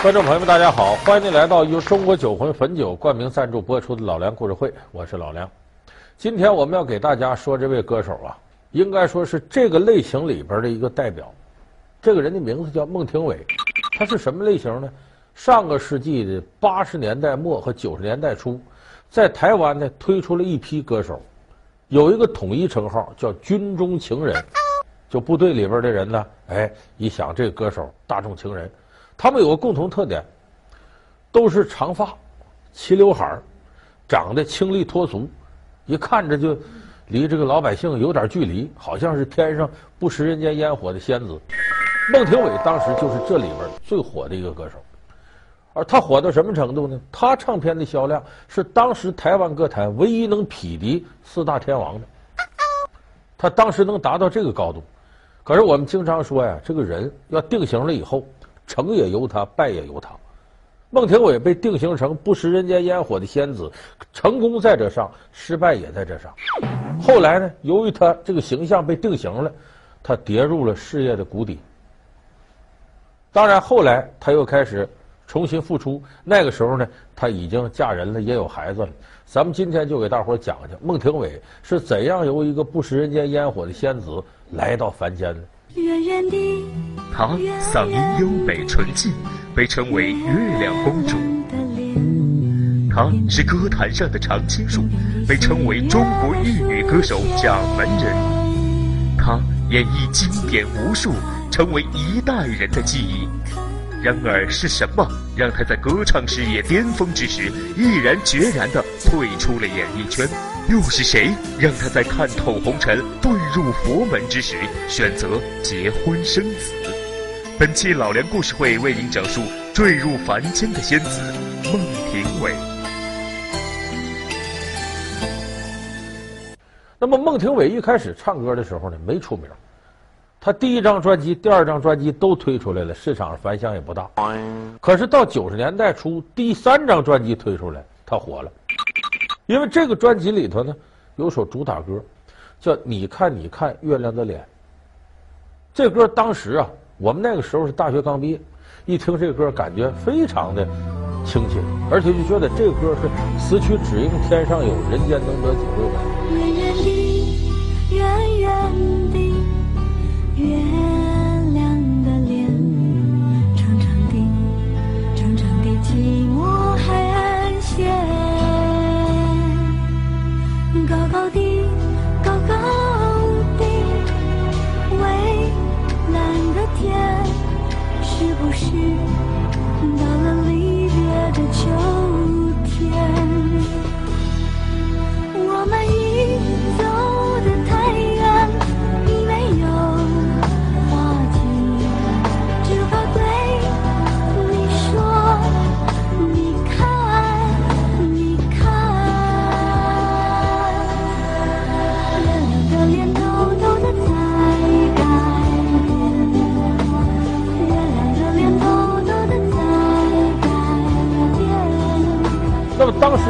观众朋友们，大家好！欢迎您来到由中国酒魂汾酒冠名赞助播出的《老梁故事会》，我是老梁。今天我们要给大家说这位歌手啊，应该说是这个类型里边的一个代表。这个人的名字叫孟庭苇，他是什么类型呢？上个世纪的八十年代末和九十年代初，在台湾呢推出了一批歌手，有一个统一称号叫“军中情人”，就部队里边的人呢，哎，一想这个歌手大众情人。他们有个共同特点，都是长发、齐刘海，长得清丽脱俗，一看着就离这个老百姓有点距离，好像是天上不食人间烟火的仙子。孟庭苇当时就是这里边最火的一个歌手，而他火到什么程度呢？他唱片的销量是当时台湾歌坛唯一能匹敌四大天王的，他当时能达到这个高度。可是我们经常说呀，这个人要定型了以后。成也由他，败也由他。孟庭苇被定型成不食人间烟火的仙子，成功在这上，失败也在这上。后来呢，由于他这个形象被定型了，他跌入了事业的谷底。当然，后来他又开始重新复出。那个时候呢，他已经嫁人了，也有孩子了。咱们今天就给大伙讲讲孟庭苇是怎样由一个不食人间烟火的仙子来到凡间的。远远的，她嗓音优美纯净，被称为月亮公主。她是歌坛上的常青树，被称为中国玉女歌手掌门人。她演绎经典无数，成为一代人的记忆。然而是什么让她在歌唱事业巅峰之时，毅然决然地退出了演艺圈？又是谁让他在看透红尘、遁入佛门之时，选择结婚生子？本期老梁故事会为您讲述坠入凡间的仙子孟庭苇。那么孟庭苇一开始唱歌的时候呢，没出名。他第一张专辑、第二张专辑都推出来了，市场上反响也不大。可是到九十年代初，第三张专辑推出来，他火了。因为这个专辑里头呢，有首主打歌，叫《你看你看月亮的脸》。这歌当时啊，我们那个时候是大学刚毕业，一听这歌，感觉非常的亲切，而且就觉得这个歌是“此曲只应天上有，人间能得几回”。远远的，远远。是到了离别的秋天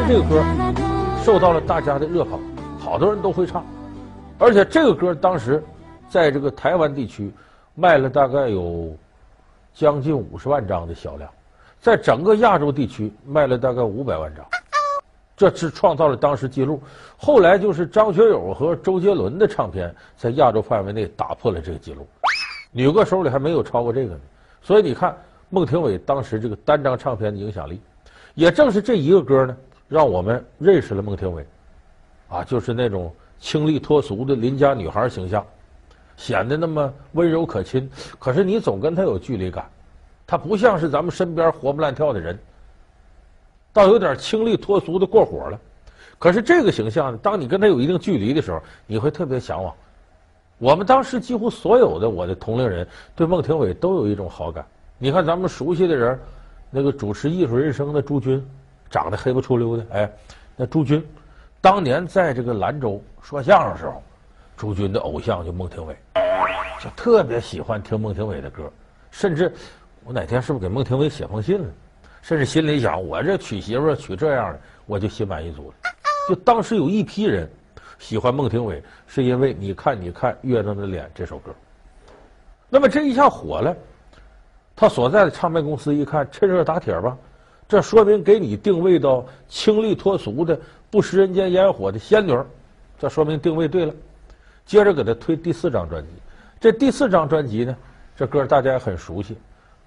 这个歌受到了大家的热捧，好多人都会唱，而且这个歌当时在这个台湾地区卖了大概有将近五十万张的销量，在整个亚洲地区卖了大概五百万张，这是创造了当时记录。后来就是张学友和周杰伦的唱片在亚洲范围内打破了这个记录，女歌手里还没有超过这个呢。所以你看孟庭苇当时这个单张唱片的影响力。也正是这一个歌呢，让我们认识了孟庭苇，啊，就是那种清丽脱俗的邻家女孩形象，显得那么温柔可亲。可是你总跟她有距离感，她不像是咱们身边活蹦乱跳的人，倒有点清丽脱俗的过火了。可是这个形象，当你跟她有一定距离的时候，你会特别向往。我们当时几乎所有的我的同龄人对孟庭苇都有一种好感。你看咱们熟悉的人。那个主持《艺术人生》的朱军，长得黑不出溜的，哎，那朱军当年在这个兰州说相声的时候，朱军的偶像就孟庭苇，就特别喜欢听孟庭苇的歌，甚至我哪天是不是给孟庭苇写封信了？甚至心里想，我这娶媳妇娶这样的，我就心满意足了。就当时有一批人喜欢孟庭苇，是因为你看你看月亮的脸这首歌。那么这一下火了。他所在的唱片公司一看，趁热打铁吧，这说明给你定位到清丽脱俗的、不食人间烟火的仙女，这说明定位对了。接着给他推第四张专辑，这第四张专辑呢，这歌大家也很熟悉，《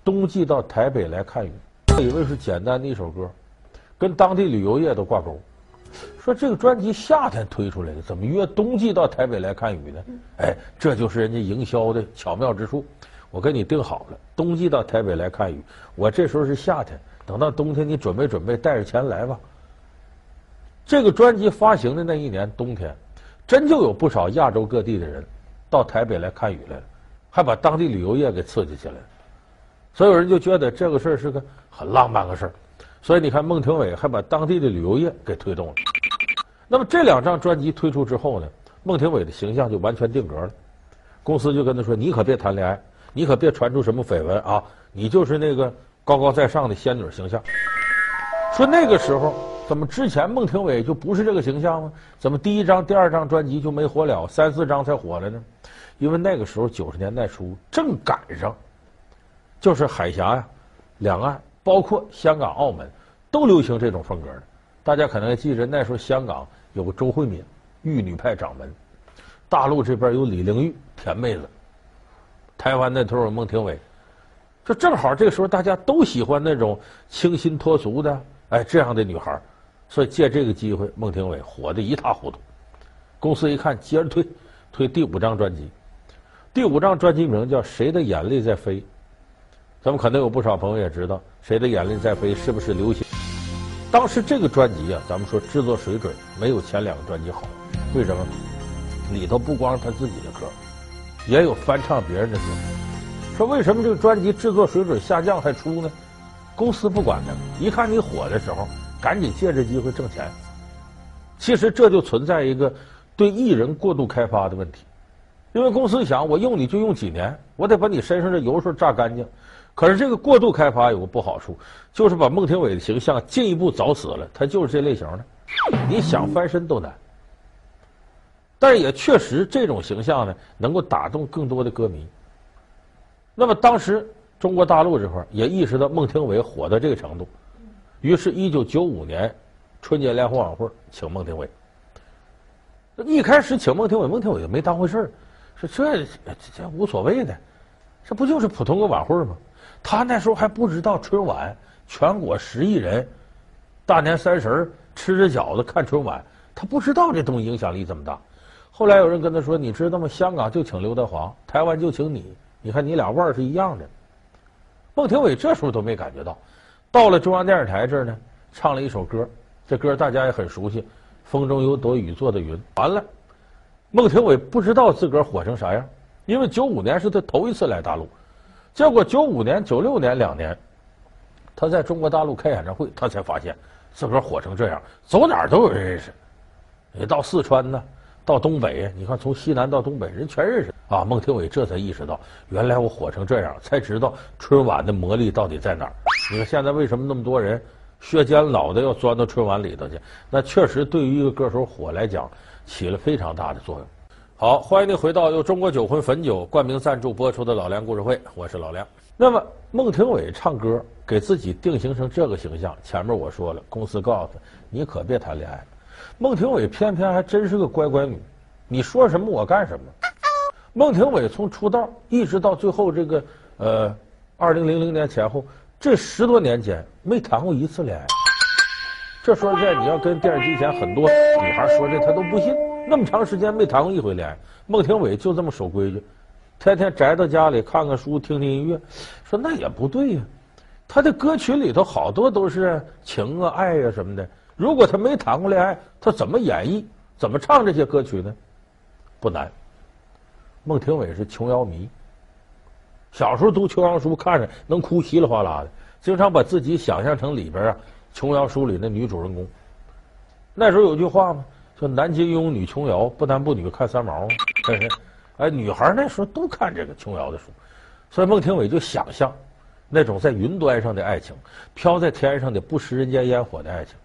冬季到台北来看雨》，以为是简单的一首歌，跟当地旅游业都挂钩。说这个专辑夏天推出来的，怎么约冬季到台北来看雨呢？哎，这就是人家营销的巧妙之处。我给你定好了，冬季到台北来看雨。我这时候是夏天，等到冬天你准备准备，带着钱来吧。这个专辑发行的那一年冬天，真就有不少亚洲各地的人到台北来看雨来了，还把当地旅游业给刺激起来了。所有人就觉得这个事儿是个很浪漫的事儿。所以你看，孟庭苇还把当地的旅游业给推动了。那么这两张专辑推出之后呢，孟庭苇的形象就完全定格了。公司就跟他说：“你可别谈恋爱，你可别传出什么绯闻啊！你就是那个高高在上的仙女形象。”说那个时候怎么之前孟庭苇就不是这个形象吗？怎么第一张、第二张专辑就没火了，三四张才火了呢？因为那个时候九十年代初正赶上，就是海峡呀，两岸。包括香港、澳门，都流行这种风格的。大家可能还记着，那时候香港有个周慧敏，玉女派掌门；大陆这边有李玲玉，甜妹子；台湾那头有孟庭苇。正好这个时候，大家都喜欢那种清新脱俗的，哎，这样的女孩。所以借这个机会，孟庭苇火得一塌糊涂。公司一看，接着推，推第五张专辑。第五张专辑名叫《谁的眼泪在飞》。咱们可能有不少朋友也知道，谁的眼泪在飞是不是流行？当时这个专辑啊，咱们说制作水准没有前两个专辑好，为什么？里头不光是他自己的歌，也有翻唱别人的歌。说为什么这个专辑制作水准下降还出呢？公司不管他，一看你火的时候，赶紧借着机会挣钱。其实这就存在一个对艺人过度开发的问题，因为公司想我用你就用几年，我得把你身上的油水榨干净。可是这个过度开发有个不好处，就是把孟庭苇的形象进一步凿死了。他就是这类型的，你想翻身都难。但也确实这种形象呢，能够打动更多的歌迷。那么当时中国大陆这块也意识到孟庭苇火到这个程度，于是1995年春节联欢晚会请孟庭苇。一开始请孟庭苇，孟庭苇也没当回事儿，说这这无所谓的，这不就是普通个晚会吗？他那时候还不知道春晚全国十亿人，大年三十吃着饺子看春晚，他不知道这东西影响力这么大。后来有人跟他说：“你知道吗？香港就请刘德华，台湾就请你。你看你俩腕儿是一样的。”孟庭苇这时候都没感觉到，到了中央电视台这儿呢，唱了一首歌，这歌大家也很熟悉，《风中有朵雨做的云》。完了，孟庭苇不知道自个儿火成啥样，因为九五年是他头一次来大陆。结果九五年、九六年两年，他在中国大陆开演唱会，他才发现自个儿火成这样，走哪儿都有人认识。你到四川呢，到东北，你看从西南到东北，人全认识啊。孟庭苇这才意识到，原来我火成这样，才知道春晚的魔力到底在哪儿。你看现在为什么那么多人削尖脑袋要钻到春晚里头去？那确实对于一个歌手火来讲，起了非常大的作用。好，欢迎您回到由中国酒魂汾酒冠名赞助播出的《老梁故事会》，我是老梁。那么，孟庭苇唱歌给自己定型成这个形象，前面我说了，公司告诉他，你可别谈恋爱。孟庭苇偏偏还真是个乖乖女，你说什么我干什么。孟庭苇从出道一直到最后这个呃，二零零零年前后这十多年间没谈过一次恋爱。这说实在，你要跟电视机前很多女孩说这，她都不信。那么长时间没谈过一回恋爱，孟庭苇就这么守规矩，天天宅到家里看看书、听听音乐。说那也不对呀，他的歌曲里头好多都是情啊、爱、啊、什么的。如果他没谈过恋爱，他怎么演绎、怎么唱这些歌曲呢？不难。孟庭苇是琼瑶迷，小时候读琼瑶书，看着能哭稀里哗啦的，经常把自己想象成里边啊琼瑶书里的女主人公。那时候有句话吗？说男金庸，女琼瑶，不男不女看三毛。哎，女孩那时候都看这个琼瑶的书，所以孟庭苇就想象那种在云端上的爱情，飘在天上的不食人间烟火的爱情。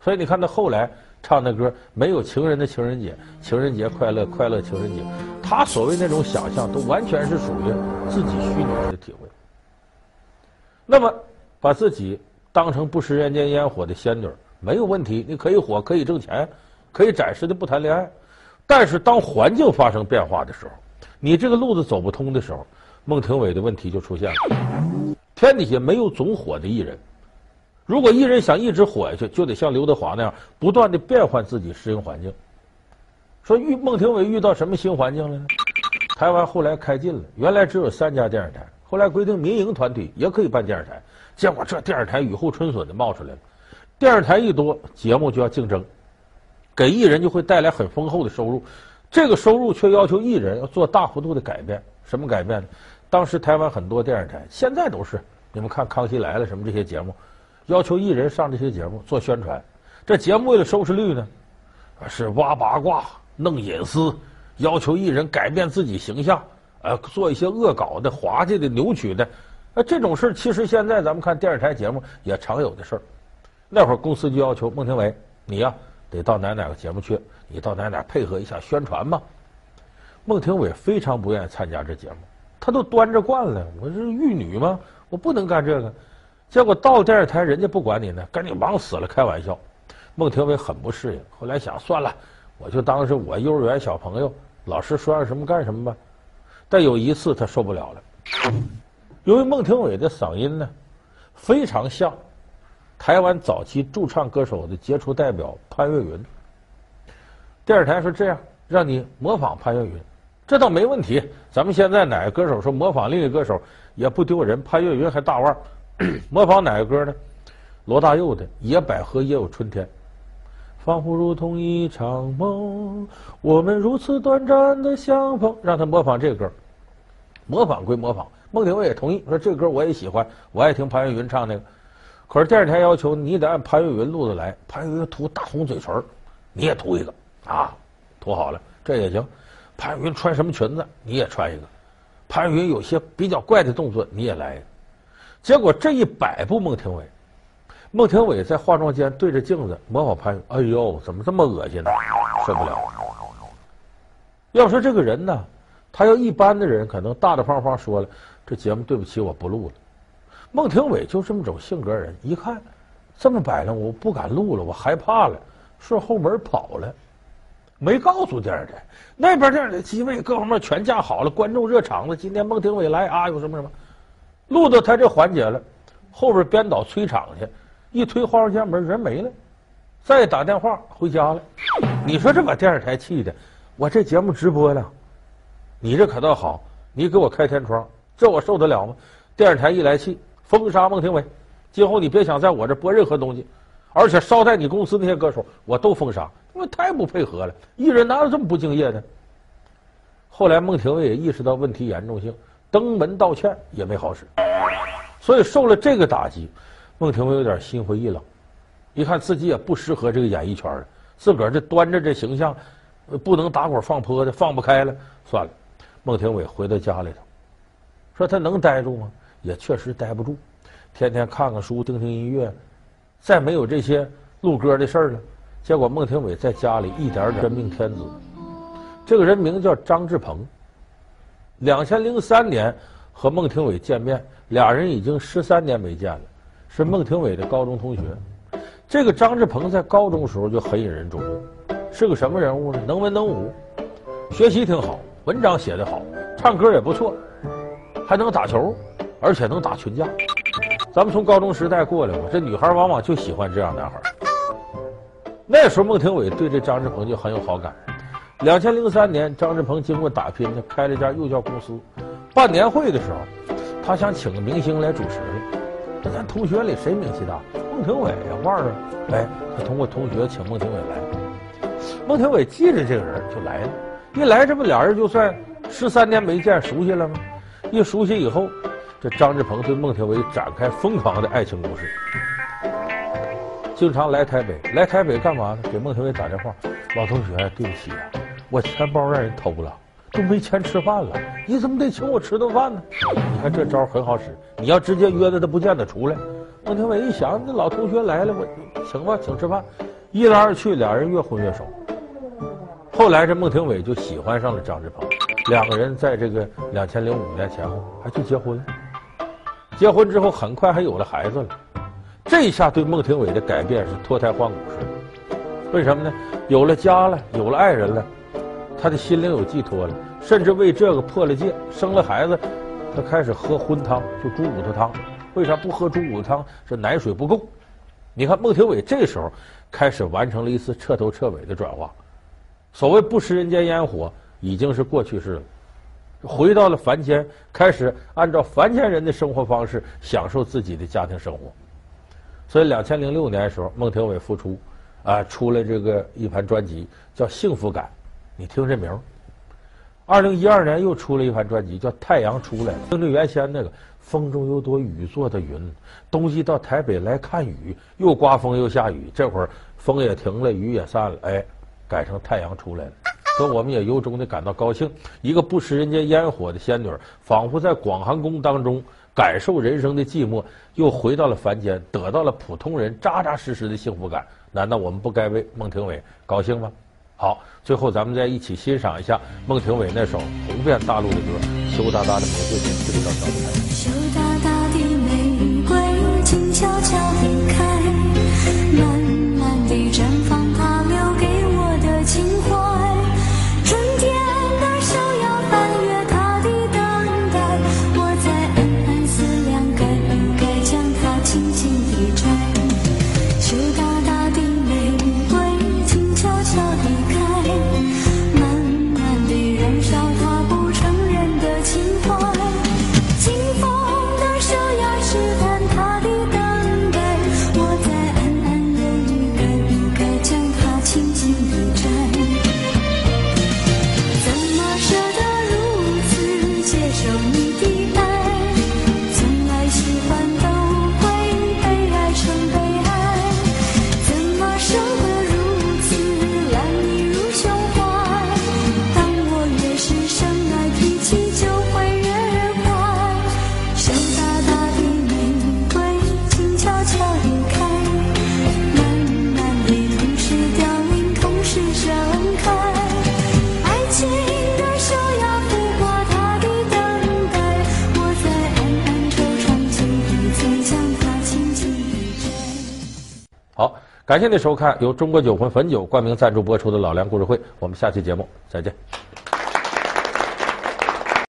所以你看他后来唱的歌，没有情人的情人节，情人节快乐，快乐情人节。他所谓那种想象，都完全是属于自己虚拟的体会。那么把自己当成不食人间烟火的仙女没有问题，你可以火，可以挣钱，可以暂时的不谈恋爱。但是当环境发生变化的时候，你这个路子走不通的时候，孟庭苇的问题就出现了。天底下没有总火的艺人，如果艺人想一直火下去，就得像刘德华那样不断的变换自己，适应环境。说遇孟庭苇遇到什么新环境了呢？台湾后来开禁了，原来只有三家电视台，后来规定民营团体也可以办电视台。结果这电视台雨后春笋的冒出来了，电视台一多，节目就要竞争，给艺人就会带来很丰厚的收入。这个收入却要求艺人要做大幅度的改变。什么改变呢？当时台湾很多电视台，现在都是你们看《康熙来了》什么这些节目，要求艺人上这些节目做宣传。这节目为了收视率呢，是挖八卦、弄隐私，要求艺人改变自己形象，呃，做一些恶搞的、滑稽的、扭曲的。呃，这种事其实现在咱们看电视台节目也常有的事儿。那会儿公司就要求孟庭苇，你呀得到哪哪个节目去，你到哪哪配合一下宣传嘛。孟庭苇非常不愿意参加这节目，她都端着惯了，我是玉女吗？我不能干这个。结果到电视台，人家不管你呢，跟你忙死了，开玩笑。孟庭苇很不适应，后来想算了，我就当是我幼儿园小朋友，老师说让什么干什么吧。但有一次他受不了了，由于孟庭苇的嗓音呢，非常像台湾早期驻唱歌手的杰出代表潘越云。电视台说这样，让你模仿潘越云。这倒没问题，咱们现在哪个歌手说模仿另一个歌手也不丢人，潘越云还大腕儿。模仿哪个歌呢？罗大佑的《野百合也有春天》，仿佛如同一场梦，我们如此短暂的相逢。让他模仿这歌，模仿归模仿，孟庭苇也同意，说这歌我也喜欢，我爱听潘越云唱那个。可是电视台要求你得按潘越云路子来，潘越云涂大红嘴唇，你也涂一个啊，涂好了这也行。潘越云穿什么裙子，你也穿一个；潘越云有些比较怪的动作，你也来一个。结果这一摆布孟庭苇，孟庭苇在化妆间对着镜子模仿潘，哎呦，怎么这么恶心呢？受不了！要说这个人呢，他要一般的人可能大大方方说了，这节目对不起，我不录了。孟庭苇就这么种性格人，一看这么摆弄，我不敢录了，我害怕了，顺后门跑了。没告诉电视台，那边电视台机位各方面全架好了，观众热场子。今天孟庭苇来啊，有什么什么，录到他这环节了，后边编导催场去，一推化妆间门，人没了，再打电话回家了。你说这把电视台气的，我这节目直播了，你这可倒好，你给我开天窗，这我受得了吗？电视台一来气，封杀孟庭苇，今后你别想在我这播任何东西。而且捎带你公司那些歌手，我都封杀，因为太不配合了。艺人哪有这么不敬业的？后来孟庭苇也意识到问题严重性，登门道歉也没好使，所以受了这个打击，孟庭苇有点心灰意冷，一看自己也不适合这个演艺圈了，自个儿这端着这形象，不能打滚放泼的，放不开了，算了。孟庭苇回到家里头，说他能待住吗？也确实待不住，天天看看书，听听音乐。再没有这些录歌的事儿了，结果孟庭苇在家里一点点真命天子。这个人名叫张志鹏，两千零三年和孟庭苇见面，俩人已经十三年没见了，是孟庭苇的高中同学。这个张志鹏在高中时候就很引人注目，是个什么人物呢？能文能武，学习挺好，文章写得好，唱歌也不错，还能打球，而且能打群架。咱们从高中时代过来嘛，这女孩往往就喜欢这样男孩。那时候孟庭苇对这张志鹏就很有好感。两千零三年，张志鹏经过打拼，他开了一家幼教公司。办年会的时候，他想请个明星来主持。这咱同学里谁名气大？孟庭苇呀，腕儿啊！哎，他通过同学请孟庭苇来。孟庭苇记着这个人就来了。一来，这不俩人就算十三年没见，熟悉了吗？一熟悉以后。这张志鹏对孟庭苇展开疯狂的爱情攻势，经常来台北，来台北干嘛呢？给孟庭苇打电话，老同学，对不起啊，我钱包让人偷了，都没钱吃饭了，你怎么得请我吃顿饭呢？你看这招很好使，你要直接约他，他不见得出来。孟庭苇一想，那老同学来了，我请吧，请吃饭。一来二去，俩人越混越熟。后来这孟庭苇就喜欢上了张志鹏，两个人在这个两千零五年前后还去结婚了。结婚之后很快还有了孩子了。这一下对孟庭苇的改变是脱胎换骨似的。为什么呢？有了家了，有了爱人了，他的心灵有寄托了，甚至为这个破了戒，生了孩子，他开始喝荤汤，就猪骨头汤。为啥不喝猪骨头汤？是奶水不够。你看孟庭苇这时候开始完成了一次彻头彻尾的转化。所谓不食人间烟火，已经是过去式了。回到了凡间，开始按照凡间人的生活方式享受自己的家庭生活。所以，两千零六年的时候，孟庭苇复出，啊，出了这个一盘专辑叫《幸福感》，你听这名儿。二零一二年又出了一盘专辑叫《太阳出来了》，听着原先那个风中有朵雨做的云，冬季到台北来看雨，又刮风又下雨，这会儿风也停了，雨也散了，哎，改成太阳出来了。所以我们也由衷的感到高兴，一个不食人间烟火的仙女，仿佛在广寒宫当中感受人生的寂寞，又回到了凡间，得到了普通人扎扎实实的幸福感。难道我们不该为孟庭苇高兴吗？好，最后咱们再一起欣赏一下孟庭苇那首红遍大陆的歌《羞答答的玫瑰》，这个小舞台。羞答答的玫瑰，静悄悄地开，感谢您收看由中国酒魂汾酒冠名赞助播出的《老梁故事会》，我们下期节目再见。